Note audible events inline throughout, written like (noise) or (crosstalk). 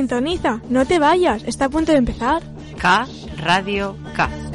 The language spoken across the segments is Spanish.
sintoniza, no te vayas, está a punto de empezar. K Radio K.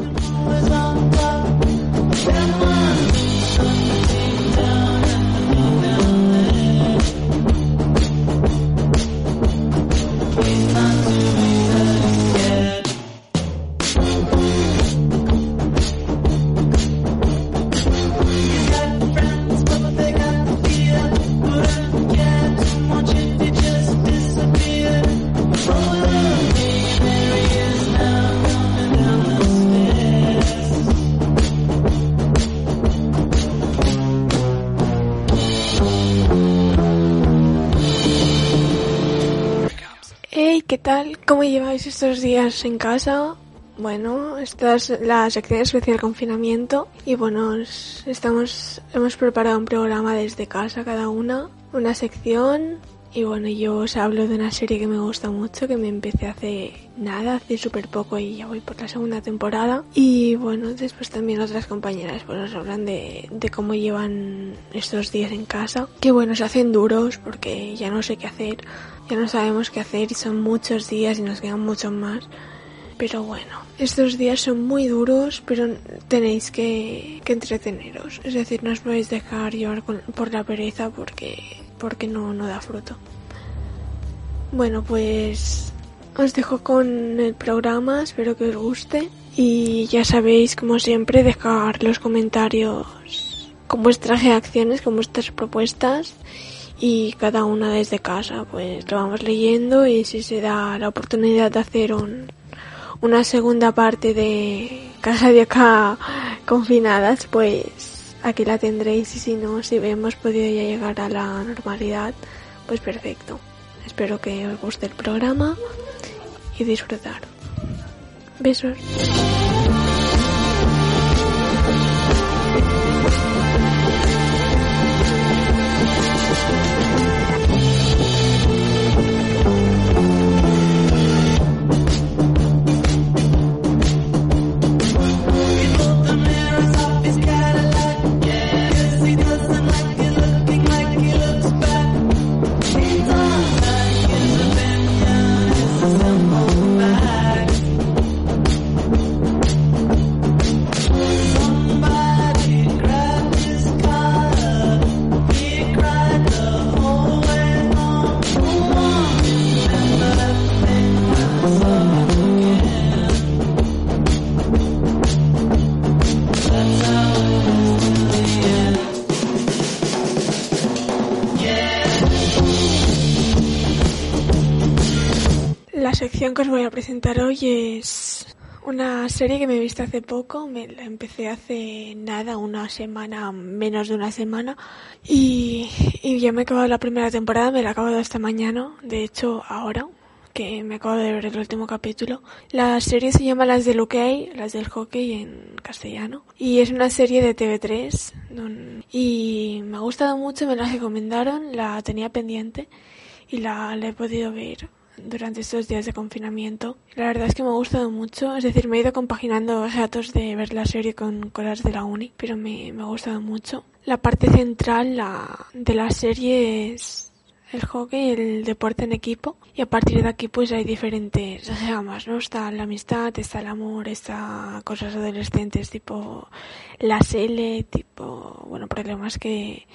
¿qué tal? ¿Cómo lleváis estos días en casa? Bueno, esta es la sección especial confinamiento y bueno, os- estamos, hemos preparado un programa desde casa cada una, una sección y bueno, yo os hablo de una serie que me gusta mucho, que me empecé hace nada, hace súper poco y ya voy por la segunda temporada y bueno, después también otras compañeras pues nos hablan de, de cómo llevan estos días en casa, que bueno, se hacen duros porque ya no sé qué hacer, ya no sabemos qué hacer y son muchos días y nos quedan muchos más. Pero bueno, estos días son muy duros, pero tenéis que, que entreteneros. Es decir, no os podéis dejar llevar con- por la pereza porque, porque no, no da fruto. Bueno, pues os dejo con el programa, espero que os guste. Y ya sabéis, como siempre, dejar los comentarios con vuestras reacciones, con vuestras propuestas. Y cada una desde casa, pues lo vamos leyendo y si se da la oportunidad de hacer un, una segunda parte de Casa de Acá confinadas, pues aquí la tendréis y si no, si hemos podido ya llegar a la normalidad, pues perfecto. Espero que os guste el programa y disfrutar. Besos. Sección que os voy a presentar hoy es una serie que me he visto hace poco, me la empecé hace nada, una semana, menos de una semana, y, y ya me he acabado la primera temporada, me la he acabado esta mañana, de hecho ahora, que me acabo de ver el último capítulo. La serie se llama Las del hockey, las del hockey en castellano, y es una serie de TV3, don- y me ha gustado mucho, me la recomendaron, la tenía pendiente, y la, la he podido ver durante estos días de confinamiento. La verdad es que me ha gustado mucho, es decir, me he ido compaginando ratos de ver la serie con cosas de la uni, pero me, me ha gustado mucho. La parte central la, de la serie es el hockey, el deporte en equipo, y a partir de aquí pues hay diferentes ramas, ¿no? Está la amistad, está el amor, está cosas adolescentes tipo la L, tipo, bueno, problemas que,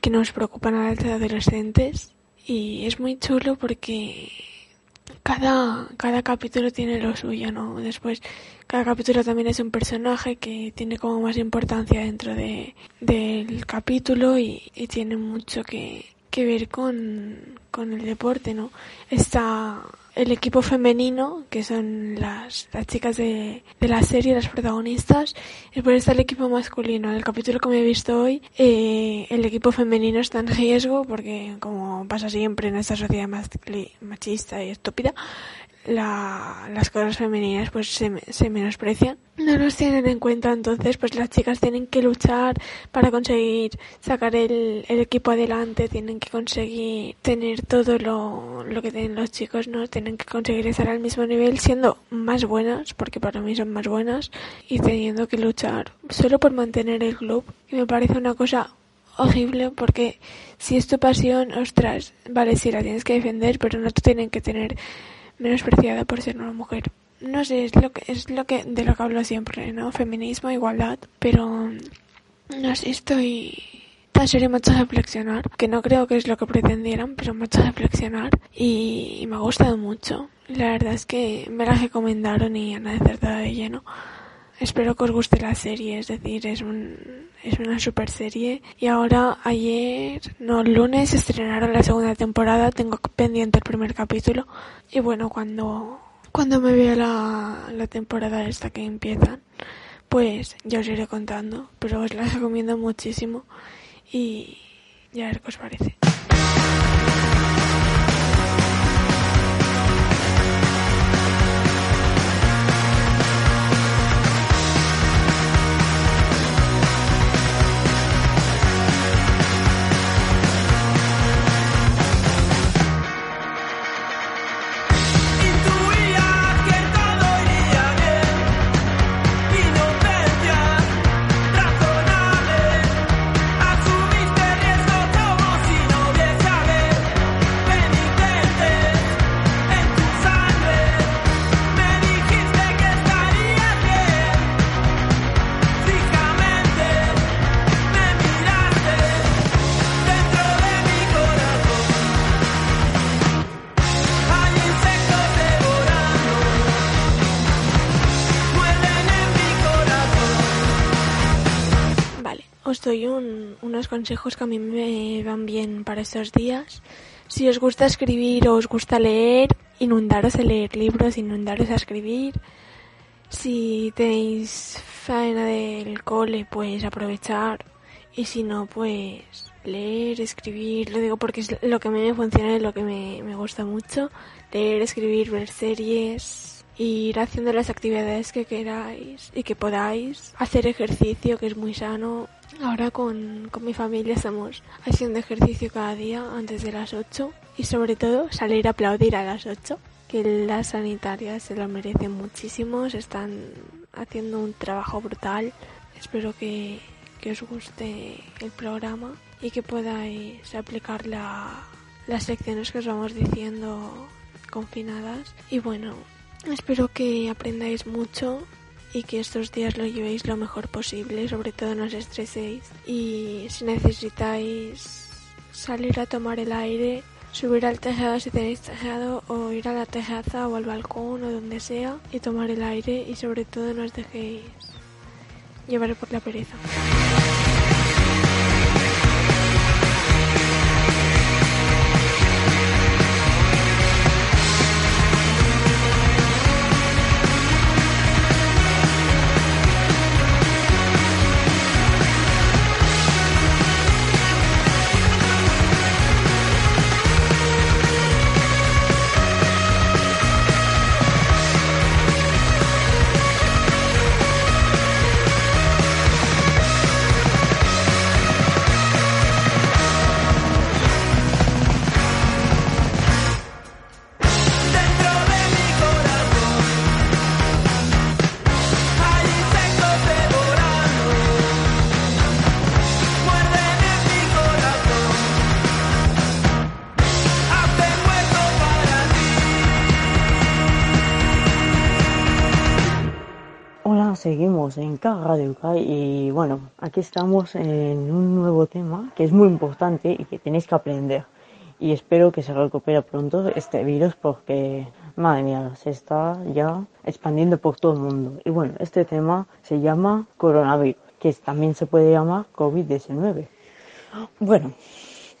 que nos preocupan a las adolescentes. Y es muy chulo porque cada, cada capítulo tiene lo suyo, ¿no? Después, cada capítulo también es un personaje que tiene como más importancia dentro de, del capítulo y, y tiene mucho que, que ver con, con el deporte, ¿no? Está el equipo femenino, que son las, las chicas de, de la serie, las protagonistas, después está el equipo masculino. En el capítulo que me he visto hoy, eh, el equipo femenino está en riesgo porque, como pasa siempre en esta sociedad machista y estúpida, la, las cosas femeninas pues se, se menosprecian. No nos tienen en cuenta, entonces pues las chicas tienen que luchar para conseguir sacar el, equipo adelante, tienen que conseguir tener todo lo, lo que tienen los chicos, ¿no? Tienen que conseguir estar al mismo nivel siendo más buenas, porque para mí son más buenas, y teniendo que luchar solo por mantener el club. Y me parece una cosa horrible porque si es tu pasión, ostras, vale, sí la tienes que defender, pero no te tienen que tener menospreciada por ser una mujer. No sé, es lo que es lo que de lo que hablo siempre, ¿no? Feminismo, igualdad, pero no sé, estoy esta serie me ha hecho reflexionar, que no creo que es lo que pretendieran, pero me ha hecho reflexionar y, y me ha gustado mucho. La verdad es que me la recomendaron y han acertado de lleno. Espero que os guste la serie, es decir, es, un, es una super serie. Y ahora, ayer, no, el lunes estrenaron la segunda temporada, tengo pendiente el primer capítulo. Y bueno, cuando, cuando me vea la, temporada esta que empiezan, pues ya os iré contando. Pero os la recomiendo muchísimo y ya a ver qué os parece. Doy un- unos consejos que a mí me van bien para estos días. Si os gusta escribir o os gusta leer, inundaros a leer libros, inundaros a escribir. Si tenéis faena del cole, pues aprovechar. Y si no, pues leer, escribir. Lo digo porque es lo que a mí me funciona y lo que me, me gusta mucho. Leer, escribir, ver series. Ir haciendo las actividades que queráis y que podáis. Hacer ejercicio, que es muy sano. Ahora con, con mi familia estamos haciendo ejercicio cada día antes de las 8. Y sobre todo salir a aplaudir a las 8 que las sanitarias se lo merecen muchísimo, se están haciendo un trabajo brutal. Espero que, que os guste el programa y que podáis aplicar la- las lecciones que os vamos diciendo confinadas. Y bueno, espero que aprendáis mucho y que estos días lo llevéis lo mejor posible, sobre todo no os estreséis. Y si necesitáis salir a tomar el aire, subir al tejado si tenéis tejado o ir a la terraza o al balcón o donde sea y tomar el aire y sobre todo no os dejéis llevar por la pereza. Radio K y bueno, aquí estamos en un nuevo tema que es muy importante y que tenéis que aprender. Y espero que se recupere pronto este virus porque, madre mía, se está ya expandiendo por todo el mundo. Y bueno, este tema se llama coronavirus, que también se puede llamar COVID-19. Bueno,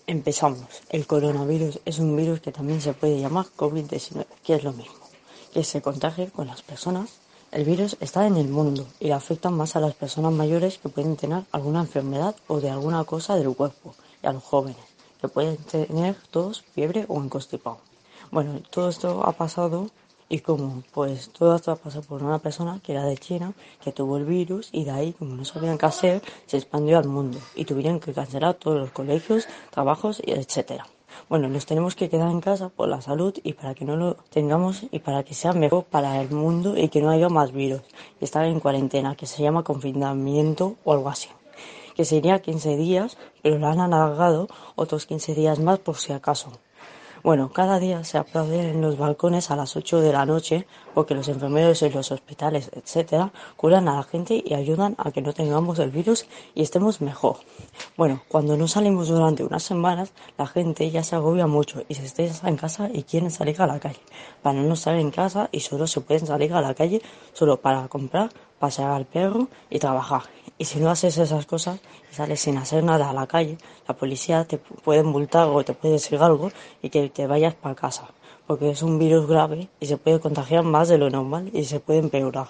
empezamos. El coronavirus es un virus que también se puede llamar COVID-19, que es lo mismo, que se contagia con las personas. El virus está en el mundo y le afecta más a las personas mayores que pueden tener alguna enfermedad o de alguna cosa del cuerpo y a los jóvenes que pueden tener tos, fiebre o constipado. Bueno, todo esto ha pasado y como pues todo esto ha pasado por una persona que era de China, que tuvo el virus y de ahí, como no sabían qué hacer, se expandió al mundo y tuvieron que cancelar todos los colegios, trabajos etcétera. Bueno, nos tenemos que quedar en casa por la salud y para que no lo tengamos y para que sea mejor para el mundo y que no haya más virus. Y estar en cuarentena, que se llama confinamiento o algo así. Que sería 15 días, pero lo han alargado otros 15 días más por si acaso. Bueno, cada día se aplauden en los balcones a las 8 de la noche porque los enfermeros en los hospitales, etcétera, curan a la gente y ayudan a que no tengamos el virus y estemos mejor. Bueno, cuando no salimos durante unas semanas, la gente ya se agobia mucho y se está en casa y quieren salir a la calle. Para no estar en casa y solo se pueden salir a la calle solo para comprar, pasear al perro y trabajar. Y si no haces esas cosas y sales sin hacer nada a la calle, la policía te puede multar o te puede decir algo y que te vayas para casa. Porque es un virus grave y se puede contagiar más de lo normal y se puede empeorar.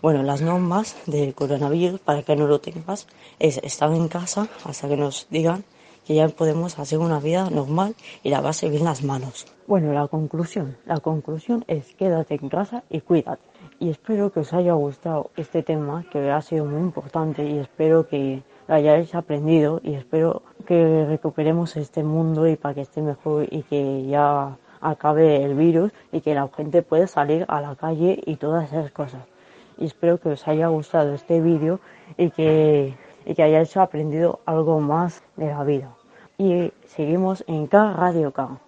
Bueno, las normas del coronavirus, para que no lo tengas, es estar en casa hasta que nos digan que ya podemos hacer una vida normal y lavarse bien las manos. Bueno, la conclusión. La conclusión es quédate en casa y cuídate. Y espero que os haya gustado este tema que ha sido muy importante y espero que lo hayáis aprendido y espero que recuperemos este mundo y para que esté mejor y que ya acabe el virus y que la gente pueda salir a la calle y todas esas cosas. Y espero que os haya gustado este vídeo y que, y que hayáis aprendido algo más de la vida. Y seguimos en K Radio K.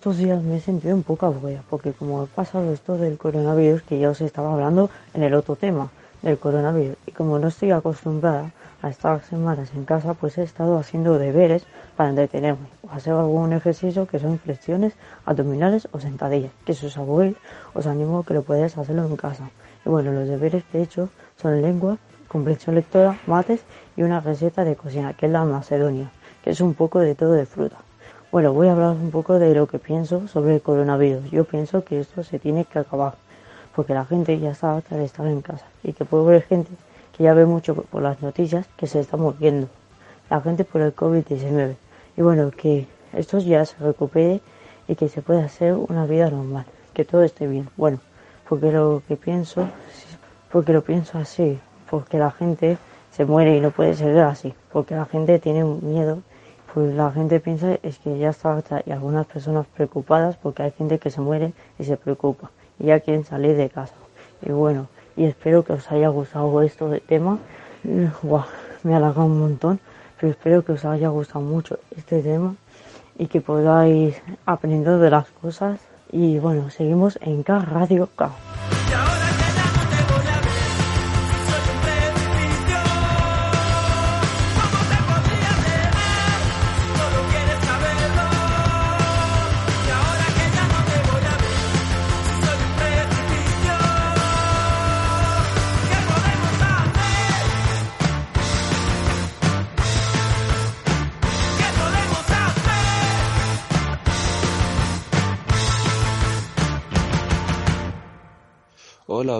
estos días me he sentido un poco aburrida porque como ha pasado esto del coronavirus, que ya os estaba hablando en el otro tema del coronavirus, y como no estoy acostumbrada a estar semanas en casa, pues he estado haciendo deberes para entretenerme o hacer algún ejercicio que son flexiones, abdominales o sentadillas, que si os aburrís, os animo que lo podáis hacerlo en casa. Y bueno, los deberes que he hecho son lengua, comprensión lectora, mates y una receta de cocina, que es la macedonia, que es un poco de todo de fruta. Bueno, voy a hablar un poco de lo que pienso sobre el coronavirus. Yo pienso que esto se tiene que acabar, porque la gente ya está harta de estar en casa y que puede haber gente que ya ve mucho por- las noticias que se está muriendo. La gente por el COVID-19. Y bueno, que esto ya se recupere y que se pueda hacer una vida normal, que todo esté bien. Bueno, porque lo que pienso, porque lo pienso así, porque la gente se muere y no puede ser así, porque la gente tiene miedo pues la gente piensa es que ya está harta y algunas personas preocupadas porque hay gente que se muere y se preocupa y ya quieren salir de casa. Y bueno, y espero que os haya gustado esto de tema. Guau, me ha alargado un montón, pero espero que os haya gustado mucho este tema y que podáis aprender de las cosas. Y bueno, seguimos en K Radio K.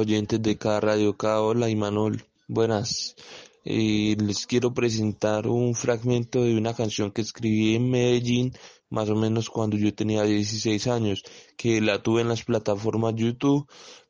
oyentes de K Radio K, hola Imanol, buenas. Eh, les quiero presentar un fragmento de una canción que escribí en Medellín, más o menos cuando yo tenía 16 años, que la tuve en las plataformas YouTube,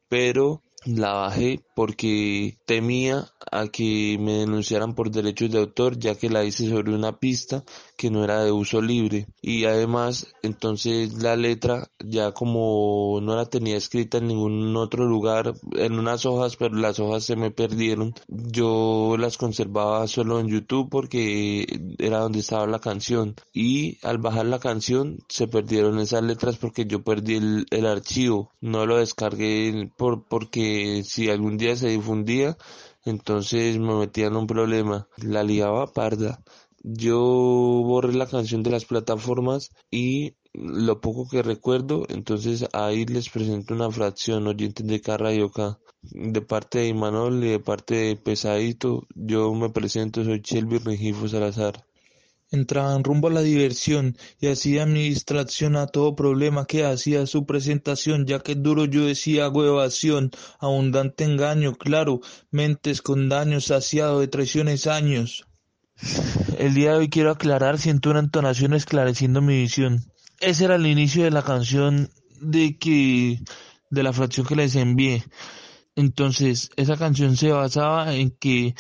pero la bajé porque temía a que me denunciaran por derechos de autor ya que la hice sobre una pista que no era de uso libre. Y además entonces la letra ya como no la tenía escrita en ningún otro lugar en unas hojas pero las hojas se me perdieron. Yo las conservaba solo en YouTube porque era donde estaba la canción. Y al bajar la canción se perdieron esas letras porque yo perdí el, el archivo. No lo descargué por porque si algún día se difundía entonces me metía en un problema la liaba parda yo borré la canción de las plataformas y lo poco que recuerdo, entonces ahí les presento una fracción, oyentes de Carrayo acá. De parte de Imanol y de parte de Pesadito, yo me presento, soy Shelby Regifo Salazar. Entraban rumbo a la diversión y hacía mi distracción a todo problema que hacía su presentación, ya que duro yo decía hago evasión, abundante engaño, claro, mentes con daño, saciado de traiciones años. El día de hoy quiero aclarar, siento una entonación esclareciendo mi visión. Ese era el inicio de la canción de que, de la fracción que les envié. Entonces, esa canción se basaba en que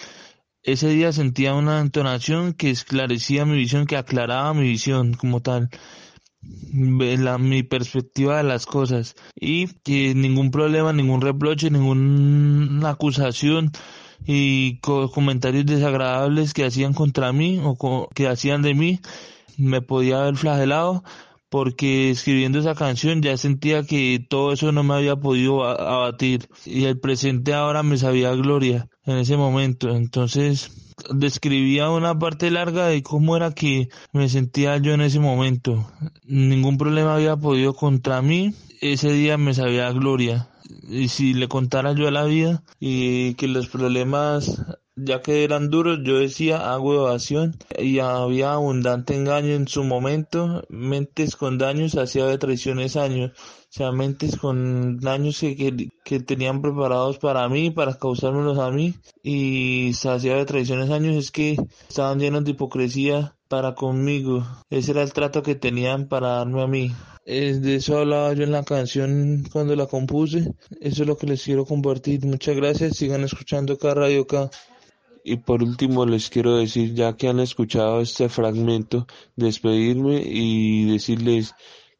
ese día sentía una entonación que esclarecía mi visión, que aclaraba mi visión como tal, mi perspectiva de las cosas. Y que ningún problema, ningún reproche, ninguna acusación y co comentarios desagradables que hacían contra mí o que hacían de mí me podía haber flagelado porque escribiendo esa canción ya sentía que todo eso no me había podido abatir y el presente ahora me sabía gloria en ese momento. Entonces describía una parte larga de cómo era que me sentía yo en ese momento. Ningún problema había podido contra mí. Ese día me sabía gloria. Y si le contara yo a la vida y que los problemas ya que eran duros, yo decía hago evasión y había abundante engaño en su momento, mentes con daños hacía de traiciones años, o sea, mentes con daños que, que, tenían preparados para mí, para causármelos a mí y hacía de traiciones años es que estaban llenos de hipocresía para conmigo, ese era el trato que tenían para darme a mí. De eso hablaba yo en la canción cuando la compuse. Eso es lo que les quiero compartir. Muchas gracias. Sigan escuchando acá Radio K. Y por último les quiero decir, ya que han escuchado este fragmento, despedirme y decirles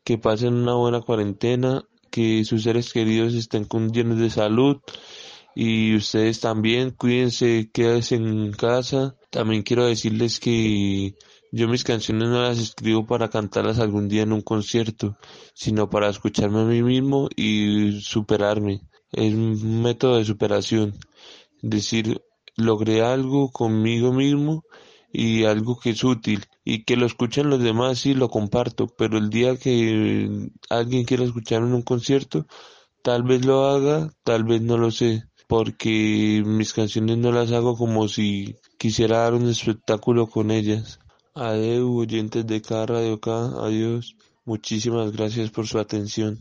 que pasen una buena cuarentena, que sus seres queridos estén con llenos de salud y ustedes también cuídense, quédense en casa. También quiero decirles que yo mis canciones no las escribo para cantarlas algún día en un concierto, sino para escucharme a mí mismo y superarme. Es un método de superación. Decir, logré algo conmigo mismo y algo que es útil y que lo escuchen los demás sí lo comparto, pero el día que alguien quiera escucharme en un concierto, tal vez lo haga, tal vez no lo sé, porque mis canciones no las hago como si quisiera dar un espectáculo con ellas. Adeu, oyentes de cada radio acá, adiós. Muchísimas gracias por su atención.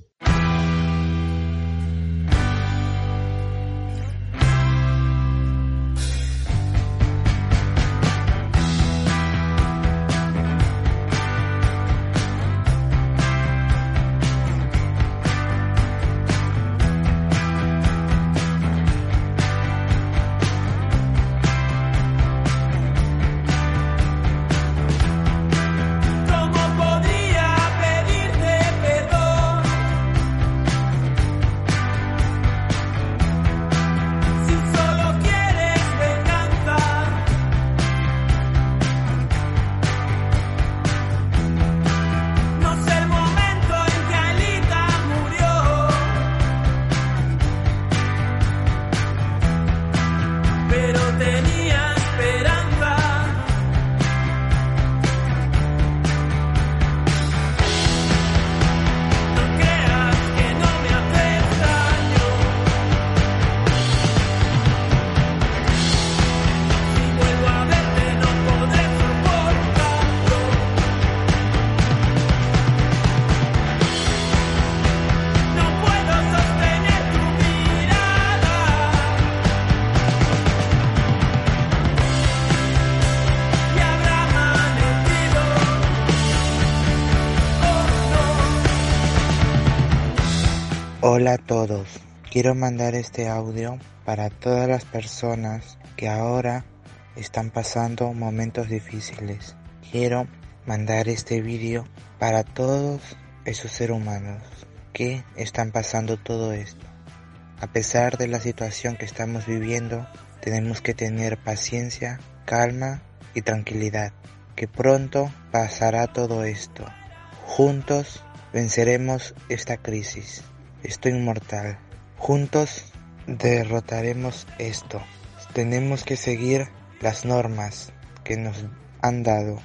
Hola a todos. Quiero mandar este audio para todas las personas que ahora están pasando momentos difíciles. Quiero mandar este vídeo para todos esos seres humanos que están pasando todo esto. A pesar de la situación que estamos viviendo, tenemos que tener paciencia, calma y tranquilidad, que pronto pasará todo esto. Juntos venceremos esta crisis. Estoy inmortal. Juntos derrotaremos esto. Tenemos que seguir las normas que nos han dado.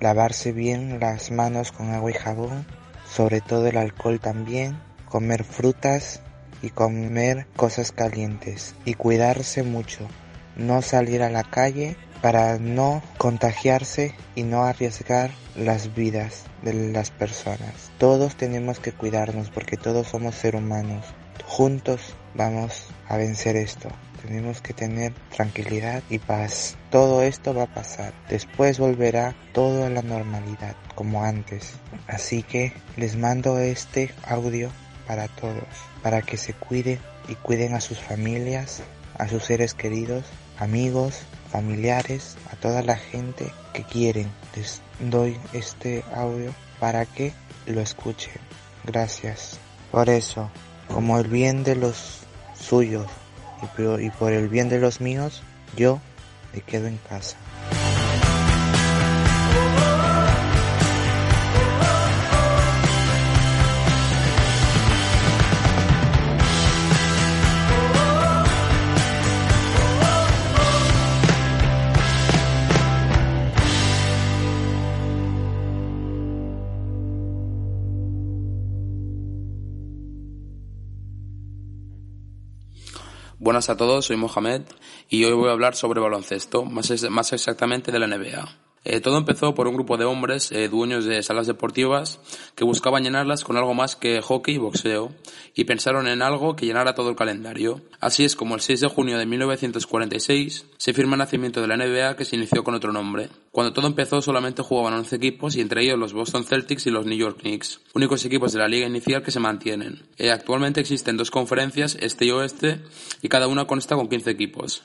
Lavarse bien las manos con agua y jabón, sobre todo el alcohol también, comer frutas y comer cosas calientes y cuidarse mucho. No salir a la calle para no contagiarse y no arriesgar las vidas de las personas. Todos tenemos que cuidarnos porque todos somos seres humanos. Juntos vamos a vencer esto. Tenemos que tener tranquilidad y paz. Todo esto va a pasar. Después volverá todo a la normalidad como antes. Así que les mando este audio para todos, para que se cuiden y cuiden a sus familias, a sus seres queridos, amigos, familiares, a toda la gente que quieren. Les doy este audio para que lo escuchen. Gracias. Por eso, como el bien de los suyos y por, el bien de los míos, yo me quedo en casa. Buenas a todos, soy Mohamed y hoy voy a hablar sobre baloncesto, más, más exactamente de la NBA. Eh, todo empezó por un grupo de hombres, eh, dueños de salas deportivas, que buscaban llenarlas con algo más que hockey y boxeo, y pensaron en algo que llenara todo el calendario. Así es como el 6 de junio de 1946 se firma el nacimiento de la NBA que se inició con otro nombre. Cuando todo empezó solamente jugaban 11 equipos y entre ellos los Boston Celtics y los New York Knicks, únicos equipos de la liga inicial que se mantienen. Eh, actualmente existen dos conferencias, este y oeste, y cada una consta con 15 equipos.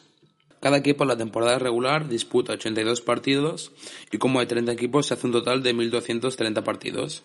Cada equipo en la temporada regular disputa 82 partidos y como hay 30 equipos se hace un total de 1.230 partidos.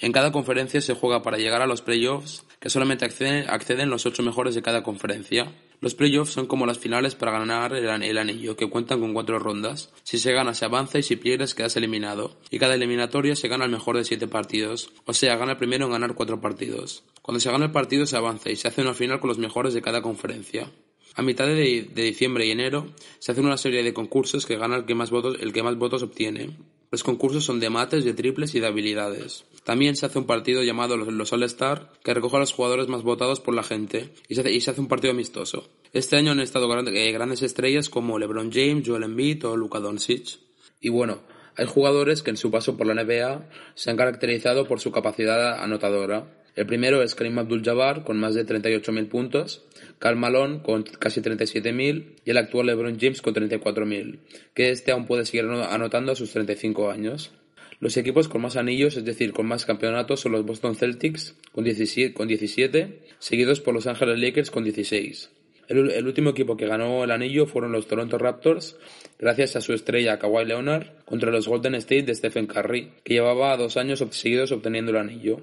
En cada conferencia se juega para llegar a los playoffs, que solamente acceden, los 8 mejores de cada conferencia. Los playoffs son como las finales para ganar el, el anillo, que cuentan con cuatro rondas. Si se gana se avanza y si pierdes quedas eliminado. Y cada eliminatoria se gana el mejor de 7 partidos, o sea, gana el primero en ganar 4 partidos. Cuando se gana el partido se avanza y se hace una final con los mejores de cada conferencia. A mitad de, diciembre y enero se hace una serie de concursos que gana el que más votos, obtiene. Los concursos son de mates, de triples y de habilidades. También se hace un partido llamado los, All-Star que recoge a los jugadores más votados por la gente y se hace, un partido amistoso. Este año han estado eh, grandes estrellas como LeBron James, Joel Embiid o Luka Doncic. Y bueno, hay jugadores que en su paso por la NBA se han caracterizado por su capacidad anotadora. El primero es Karim Abdul-Jabbar con más de 38.000 puntos, Karl Malone con casi 37.000 y el actual LeBron James con 34.000, que este aún puede seguir ano- anotando a sus 35 años. Los equipos con más anillos, es decir, con más campeonatos, son los Boston Celtics con 17, con 17 seguidos por Los Angeles Lakers con 16. El, último equipo que ganó el anillo fueron los Toronto Raptors, gracias a su estrella Kawhi Leonard, contra los Golden State de Stephen Curry, que llevaba dos años seguidos obteniendo el anillo.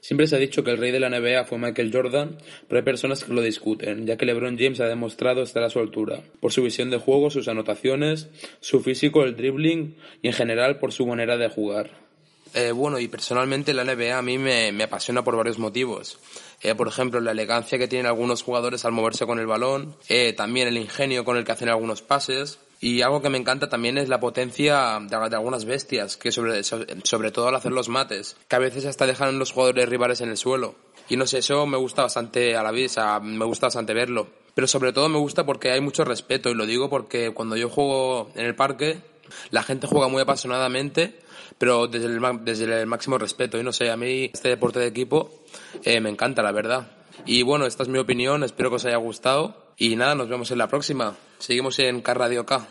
Siempre se ha dicho que el rey de la NBA fue Michael Jordan, pero hay personas que lo discuten, ya que LeBron James ha demostrado estar a su altura, por su visión de juego, sus anotaciones, su físico, el dribbling y en general por su manera de jugar. Eh, bueno, y personalmente la NBA a mí me apasiona por varios motivos. Eh, por ejemplo, la elegancia que tienen algunos jugadores al moverse con el balón, eh, también el ingenio con el que hacen algunos pases. Y algo que me encanta también es la potencia de, algunas bestias, que sobre, so- sobre todo al hacer los mates, que a veces hasta dejan los jugadores rivales en el suelo. Y no sé, eso me gusta bastante a la vista, me gusta bastante verlo. Pero sobre todo me gusta porque hay mucho respeto, y lo digo porque cuando yo juego en el parque, la gente juega muy apasionadamente, pero desde el, máximo respeto. Y no sé, a mí este deporte de equipo eh, me encanta, la verdad. Y bueno, esta es mi opinión, espero que os haya gustado. Y nada, nos vemos en la próxima. Seguimos en K Radio K.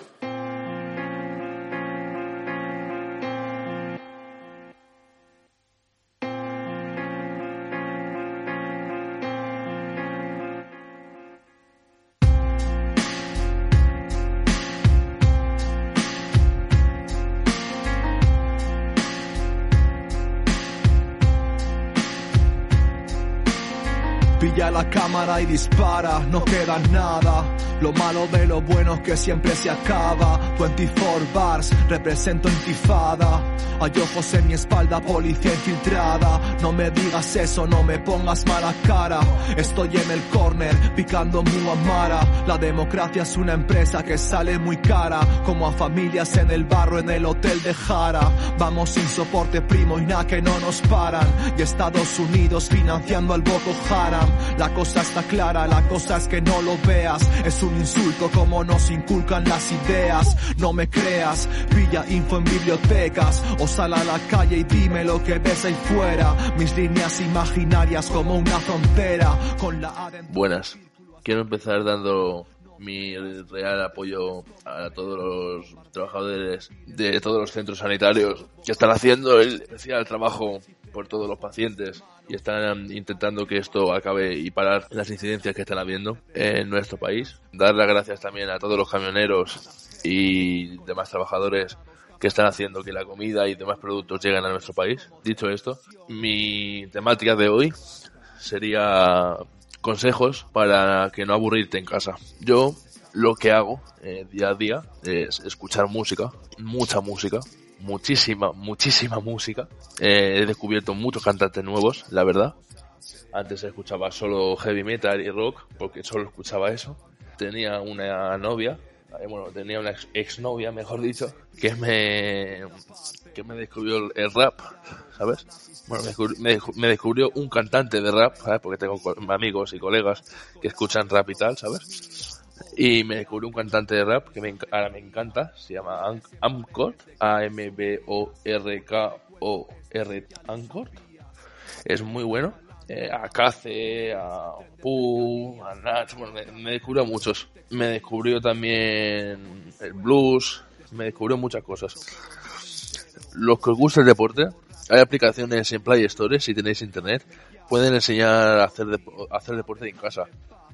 y dispara, no queda nada. Lo malo de lo bueno es que siempre se acaba. 24 bars, represento intifada. Hay ojos en mi espalda, policía infiltrada. No me digas eso, no me pongas mala cara. Estoy en el corner, picando Muamara. La democracia es una empresa que sale muy cara. Como a familias en el barro, en el hotel de Jara. Vamos sin soporte, primo, y nada que no nos paran. Y Estados Unidos financiando al Boko Haram. La cosa está clara, la cosa es que no lo veas. Es un insulto como nos inculcan las ideas. No me creas, pilla info en bibliotecas. Sal a la calle y dime lo que ves ahí fuera. Mis líneas imaginarias como una frontera. Con la Buenas. Quiero empezar dando mi real apoyo a todos los trabajadores de todos los centros sanitarios que están haciendo el especial trabajo por todos los pacientes y están intentando que esto acabe y parar las incidencias que están habiendo en nuestro país. Dar las gracias también a todos los camioneros y demás trabajadores que están haciendo que la comida y demás productos lleguen a nuestro país. Dicho esto, mi temática de hoy sería consejos para que no aburrirte en casa. Yo lo que hago eh, día a día es escuchar música, mucha música, muchísima, muchísima música. Eh, he descubierto muchos cantantes nuevos, la verdad. Antes escuchaba solo heavy metal y rock, porque solo escuchaba eso. Tenía una novia, bueno, tenía una ex- exnovia, mejor dicho, que me, que me descubrió el, rap, ¿sabes? Bueno, me descubri- me, descu- me descubrió un cantante de rap, ¿sabes? Porque tengo amigos y colegas que escuchan rap y tal, ¿sabes? Y me descubrió un cantante de rap que me, ahora me encanta, se llama Am- Amcort, A-M-B-O-R-K-O-R, Amcort. Es muy bueno. Eh, a Cace, a Pooh, a Nach, bueno, me, descubrió muchos. Me descubrió también el blues, me descubrió muchas cosas. Los que os gusta el deporte, hay aplicaciones en Play Store, si tenéis internet, pueden enseñar a hacer, hacer deporte en casa.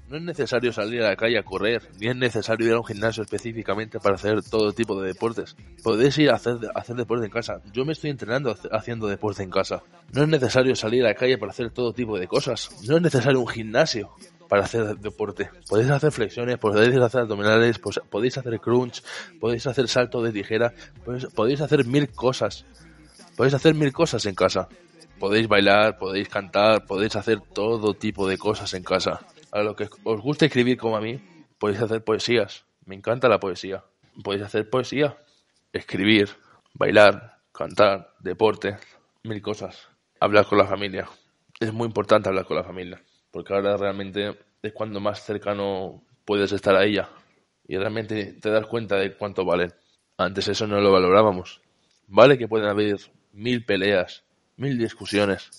No es necesario salir a la calle a correr, ni es necesario ir a un gimnasio específicamente para hacer todo tipo de deportes. Podéis ir a hacer, deporte en casa. Yo me estoy entrenando haciendo deporte en casa. No es necesario salir a la calle para hacer todo tipo de cosas. No es necesario un gimnasio para hacer deporte. Podéis hacer flexiones, podéis hacer abdominales, pues, podéis hacer crunch, podéis hacer salto de tijera, podéis, podéis hacer mil cosas. Podéis hacer mil cosas en casa. Podéis bailar, podéis cantar, podéis hacer todo tipo de cosas en casa. A lo que os guste escribir como a mí, podéis hacer poesías. Me encanta la poesía. Podéis hacer poesía, escribir, bailar, cantar, deporte, mil cosas. Hablar con la familia. Es muy importante hablar con la familia, porque ahora realmente es cuando más cercano puedes estar a ella y realmente te das cuenta de cuánto valen. Antes eso no lo valorábamos. Vale que pueden haber mil peleas, mil discusiones,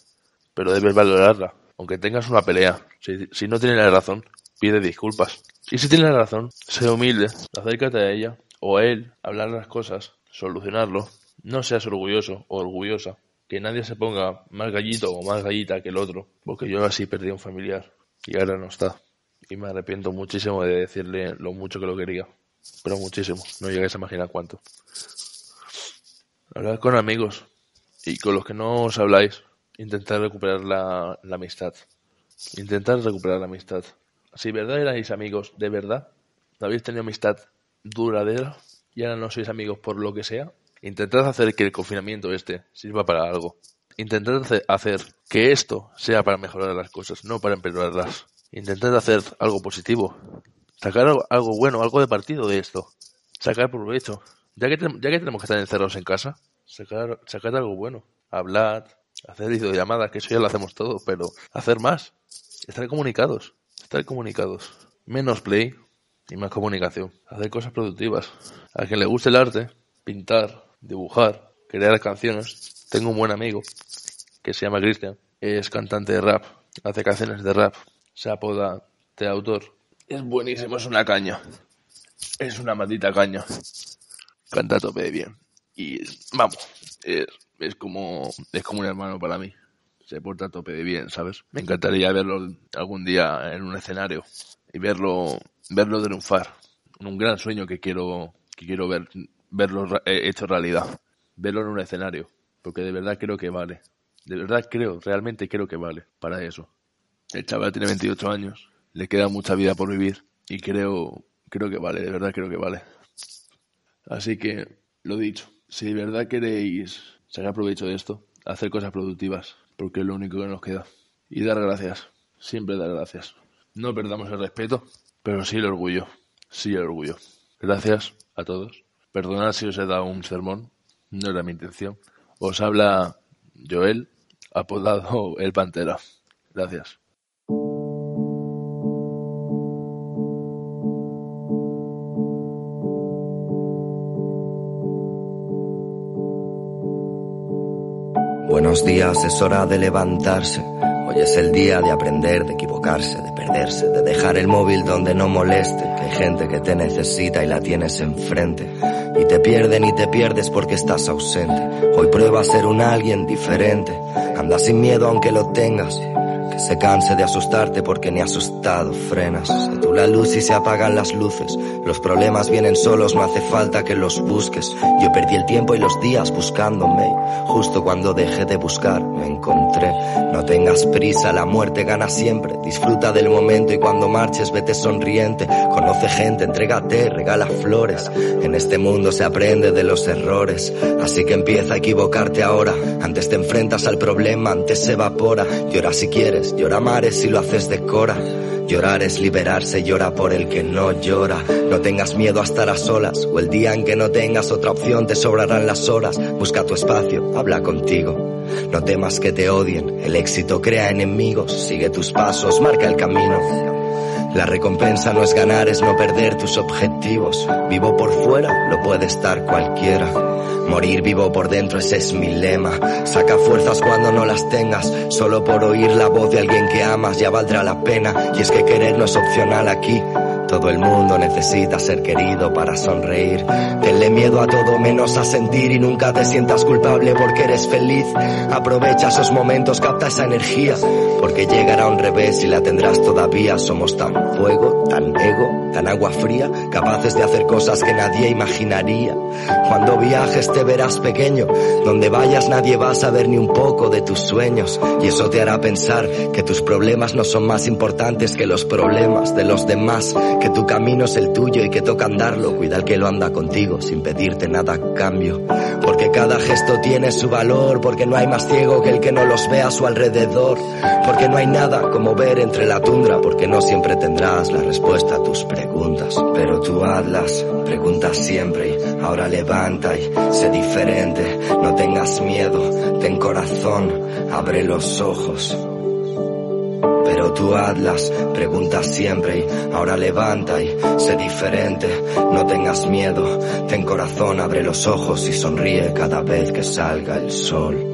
pero debes valorarla. Aunque tengas una pelea, si, si no tienes la razón, pide disculpas. Y si tienes la razón, sé humilde, acércate a ella o a él, hablar las cosas, solucionarlo. No seas orgulloso o orgullosa. Que nadie se ponga más gallito o más gallita que el otro, porque yo así perdí a un familiar y ahora no está. Y me arrepiento muchísimo de decirle lo mucho que lo quería. Pero muchísimo, no llegáis a imaginar cuánto. Hablar con amigos y con los que no os habláis. Intentar recuperar la, amistad. Intentar recuperar la amistad. Si verdad erais amigos, de verdad, habéis tenido amistad duradera y ahora no sois amigos por lo que sea, intentad hacer que el confinamiento este sirva para algo. Intentad hace- hacer que esto sea para mejorar las cosas, no para empeorarlas. Intentad hacer algo positivo. Sacar algo, bueno, algo de partido de esto. Sacar provecho. Ya que, ya que tenemos que estar encerrados en casa, sacar, sacar algo bueno. Hablar, hacer videollamadas, que eso ya lo hacemos todo, pero hacer más. Estar comunicados. Estar comunicados. Menos play y más comunicación. Hacer cosas productivas. A quien le guste el arte, pintar, dibujar, crear canciones. Tengo un buen amigo que se llama Cristian. Es cantante de rap. Hace canciones de rap. Se apoda de autor. Es buenísimo, es una caña. Es una maldita caña. Canta a tope de bien. Y vamos, es como es como un hermano para mí. Se porta a tope de bien, ¿sabes? Me encantaría verlo algún día en un escenario y verlo verlo triunfar. Un gran sueño que quiero que quiero ver verlo eh, hecho realidad. Verlo en un escenario, porque de verdad creo que vale. De verdad creo, realmente creo que vale para eso. El chaval tiene 28 años, le queda mucha vida por vivir y creo, creo que vale, de verdad creo que vale. Así que, lo dicho, si de verdad queréis sacar provecho de esto, hacer cosas productivas, porque es lo único que nos queda. Y dar gracias, siempre dar gracias. No perdamos el respeto, pero sí el orgullo, sí el orgullo. Gracias a todos. Perdonad si os he dado un sermón, no era mi intención. Os habla Joel, apodado (laughs) El Pantera. Gracias. Buenos días, es hora de levantarse. Hoy es el día de aprender, de equivocarse, de perderse, de dejar el móvil donde no moleste, hay gente que te necesita y la tienes enfrente. Y te pierden y te pierdes porque estás ausente. Hoy prueba a ser un alguien diferente. Anda sin miedo aunque lo tengas. Se canse de asustarte porque ni asustado frenas. Se tú la luz y se apagan las luces. Los problemas vienen solos, no hace falta que los busques. Yo perdí el tiempo y los días buscándome. Justo cuando dejé de buscar, me encontré. No tengas prisa, la muerte gana siempre. Disfruta del momento y cuando marches, vete sonriente. Conoce gente, entrégate, regala flores. En este mundo se aprende de los errores. Así que empieza a equivocarte ahora. Antes te enfrentas al problema, antes se evapora. Llora si quieres, llora mares si lo haces de cora. Llorar es liberarse, llora por el que no llora. No tengas miedo a estar a solas, o el día en que no tengas otra opción te sobrarán las horas. Busca tu espacio, habla contigo. No temas que te odien, el éxito crea enemigos. Sigue tus pasos, marca el camino. La recompensa no es ganar, es no perder tus objetivos. Vivo por fuera, lo puede estar cualquiera. Morir vivo por dentro, ese es mi lema. Saca fuerzas cuando no las tengas. Solo por oír la voz de alguien que amas ya valdrá la pena. Y es que querer no es opcional aquí. Todo el mundo necesita ser querido para sonreír. Tenle miedo a todo menos a sentir y nunca te sientas culpable porque eres feliz. Aprovecha esos momentos, capta esa energía. Porque llegará un revés y la tendrás todavía. Somos tan fuego, tan ego, tan agua fría, capaces de hacer cosas que nadie imaginaría. Cuando viajes te verás pequeño. Donde vayas nadie va a saber ni un poco de tus sueños. Y eso te hará pensar que tus problemas no son más importantes que los problemas de los demás que tu camino es el tuyo y que toca andarlo. Cuida el que lo anda contigo sin pedirte nada a cambio. Porque cada gesto tiene su valor, porque no hay más ciego que el que no los ve a su alrededor. Porque no hay nada como ver entre la tundra, porque no siempre tendrás la respuesta a tus preguntas. Pero tú hazlas, preguntas siempre y ahora levanta y sé diferente. No tengas miedo, ten corazón, abre los ojos. Pero tú hazlas, preguntas siempre y ahora levanta y sé diferente. No tengas miedo, ten corazón, abre los ojos y sonríe cada vez que salga el sol.